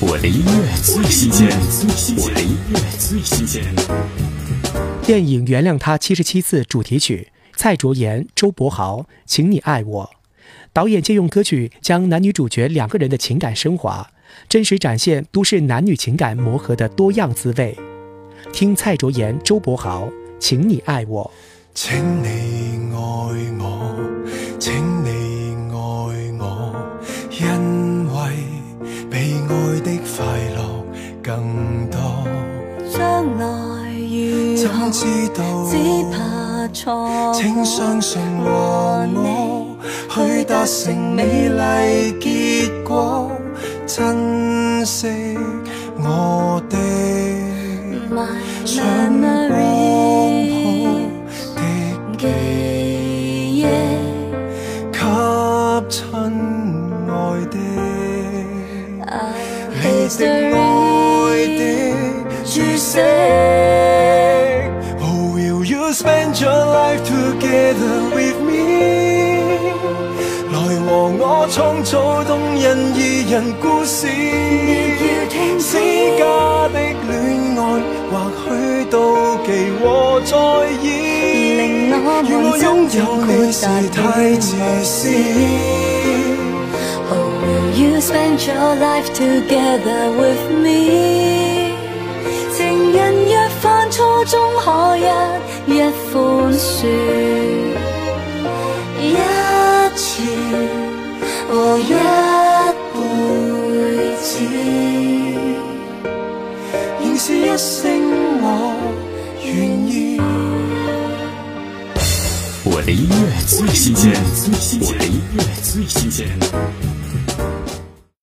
我的音乐最新鲜，我的音乐最新鲜。电影《原谅他七十七次》主题曲，蔡卓妍、周柏豪，请你爱我。导演借用歌曲，将男女主角两个人的情感升华，真实展现都市男女情感磨合的多样滋味。听蔡卓妍、周柏豪，请你爱我。请请。你爱我，被爱的快乐更多。将来如何？怎知道？只怕错。请相信和我，去达成美丽结果。珍惜我的。你的愛的注釋。Oh, will you spend your life together with me？來和我創造動人二人故事。私家的戀愛，或許妒忌和在意，令我望真，擁有你是太自私。you s p e n t your life together with me 情人若犯错终可一一宽恕一次和一辈子仍是一生我愿意我的音乐最新鲜我的音乐最新鲜